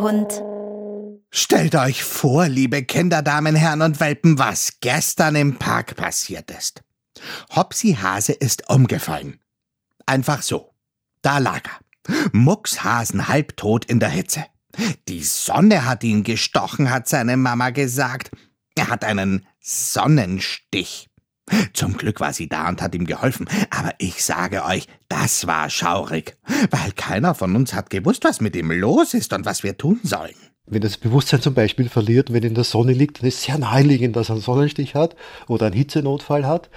Schauhund. Stellt euch vor, liebe Kinder, Damen, Herren und Welpen, was gestern im Park passiert ist. Hopsi Hase ist umgefallen. Einfach so. Da lag er. Muckshasen halbtot in der Hitze. Die Sonne hat ihn gestochen, hat seine Mama gesagt. Er hat einen Sonnenstich. Zum Glück war sie da und hat ihm geholfen, aber ich sage euch, das war schaurig, weil keiner von uns hat gewusst, was mit ihm los ist und was wir tun sollen. Wenn das Bewusstsein zum Beispiel verliert, wenn in der Sonne liegt, dann ist es sehr naheliegend, dass er einen Sonnenstich hat oder einen Hitzenotfall hat.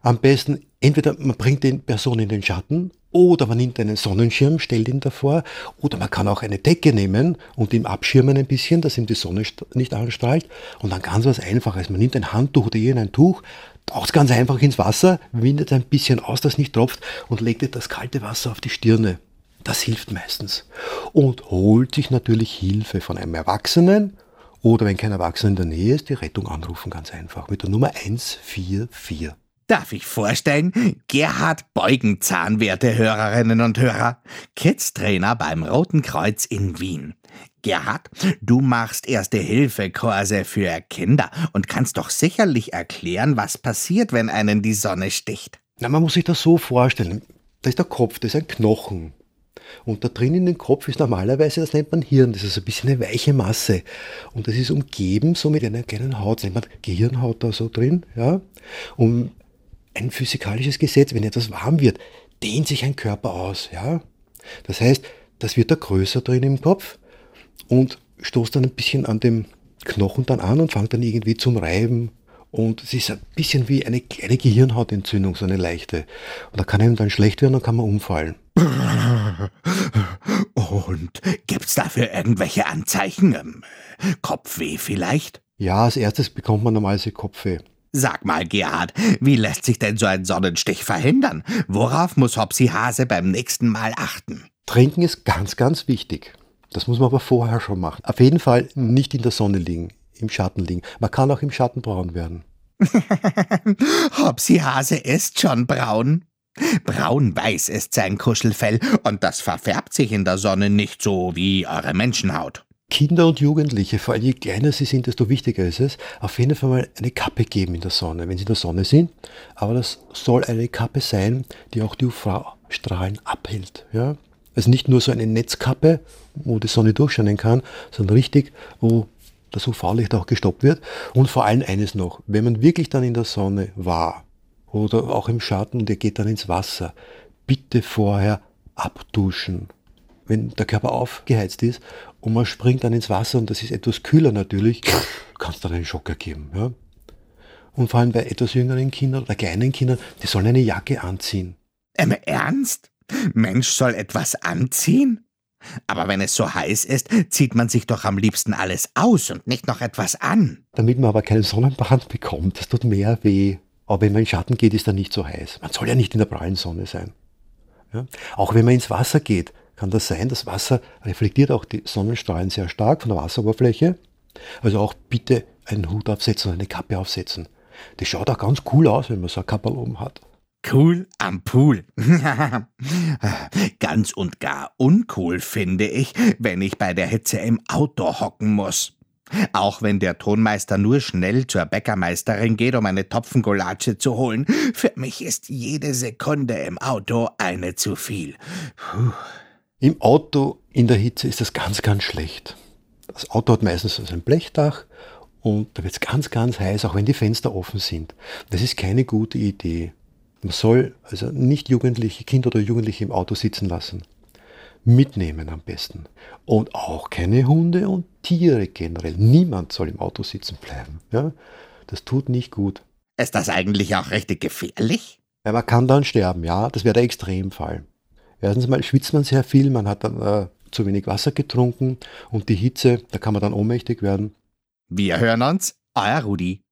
Am besten entweder man bringt den Person in den Schatten oder man nimmt einen Sonnenschirm, stellt ihn davor oder man kann auch eine Decke nehmen und ihn abschirmen ein bisschen, dass ihm die Sonne nicht anstrahlt und dann ganz was Einfaches. Man nimmt ein Handtuch oder irgendein Tuch, taucht ganz einfach ins Wasser, windet ein bisschen aus, dass nicht tropft und legt das kalte Wasser auf die Stirne. Das hilft meistens. Und holt sich natürlich Hilfe von einem Erwachsenen oder wenn kein Erwachsener in der Nähe ist, die Rettung anrufen ganz einfach mit der Nummer 144. Darf ich vorstellen? Gerhard Beugenzahn, werte Hörerinnen und Hörer, Kids-Trainer beim Roten Kreuz in Wien. Gerhard, du machst Erste-Hilfe-Kurse für Kinder und kannst doch sicherlich erklären, was passiert, wenn einen die Sonne sticht. Na, man muss sich das so vorstellen. Da ist der Kopf, das ist ein Knochen. Und da drin in den Kopf ist normalerweise, das nennt man Hirn, das ist ein bisschen eine weiche Masse. Und das ist umgeben so mit einer kleinen Haut, das nennt man Gehirnhaut da so drin, ja. Und ein physikalisches Gesetz, wenn etwas warm wird, dehnt sich ein Körper aus. Ja? Das heißt, das wird da größer drin im Kopf und stoßt dann ein bisschen an dem Knochen dann an und fängt dann irgendwie zum Reiben. Und es ist ein bisschen wie eine kleine Gehirnhautentzündung, so eine leichte. Und da kann einem dann schlecht werden, dann kann man umfallen. Und gibt's dafür irgendwelche Anzeichen? Kopfweh vielleicht? Ja, als erstes bekommt man normalerweise Kopfweh. Sag mal, Gerhard, wie lässt sich denn so ein Sonnenstich verhindern? Worauf muss Hopsi Hase beim nächsten Mal achten? Trinken ist ganz, ganz wichtig. Das muss man aber vorher schon machen. Auf jeden Fall nicht in der Sonne liegen, im Schatten liegen. Man kann auch im Schatten braun werden. Hopsi Hase ist schon braun. Braun-weiß ist sein Kuschelfell und das verfärbt sich in der Sonne nicht so wie eure Menschenhaut. Kinder und Jugendliche, vor allem je kleiner sie sind, desto wichtiger ist es, auf jeden Fall mal eine Kappe geben in der Sonne, wenn sie in der Sonne sind. Aber das soll eine Kappe sein, die auch die UV-Strahlen abhält. Ja? Also nicht nur so eine Netzkappe, wo die Sonne durchscheinen kann, sondern richtig, wo das UV-Licht auch gestoppt wird. Und vor allem eines noch, wenn man wirklich dann in der Sonne war oder auch im Schatten und ihr geht dann ins Wasser, bitte vorher abduschen wenn der Körper aufgeheizt ist und man springt dann ins Wasser und das ist etwas kühler natürlich, kann es dann einen Schocker geben. Ja? Und vor allem bei etwas jüngeren Kindern oder kleinen Kindern, die sollen eine Jacke anziehen. Im Ernst? Mensch soll etwas anziehen? Aber wenn es so heiß ist, zieht man sich doch am liebsten alles aus und nicht noch etwas an. Damit man aber keinen Sonnenbrand bekommt, das tut mehr weh. Aber wenn man in Schatten geht, ist er nicht so heiß. Man soll ja nicht in der prallen Sonne sein. Ja? Auch wenn man ins Wasser geht, kann das sein. Das Wasser reflektiert auch die Sonnenstrahlen sehr stark von der Wasseroberfläche. Also auch bitte einen Hut aufsetzen eine Kappe aufsetzen. Das schaut auch ganz cool aus, wenn man so eine Kappe oben hat. Cool am Pool. ganz und gar uncool finde ich, wenn ich bei der Hitze im Auto hocken muss. Auch wenn der Tonmeister nur schnell zur Bäckermeisterin geht, um eine Topfengulatsche zu holen, für mich ist jede Sekunde im Auto eine zu viel. Puh. Im Auto in der Hitze ist das ganz, ganz schlecht. Das Auto hat meistens so ein Blechdach und da wird es ganz, ganz heiß, auch wenn die Fenster offen sind. Das ist keine gute Idee. Man soll also nicht Jugendliche, Kinder oder Jugendliche im Auto sitzen lassen. Mitnehmen am besten. Und auch keine Hunde und Tiere generell. Niemand soll im Auto sitzen bleiben. Ja? Das tut nicht gut. Ist das eigentlich auch richtig gefährlich? Ja, man kann dann sterben, ja. Das wäre der Extremfall. Erstens mal schwitzt man sehr viel, man hat dann äh, zu wenig Wasser getrunken und die Hitze, da kann man dann ohnmächtig werden. Wir hören uns, euer Rudi.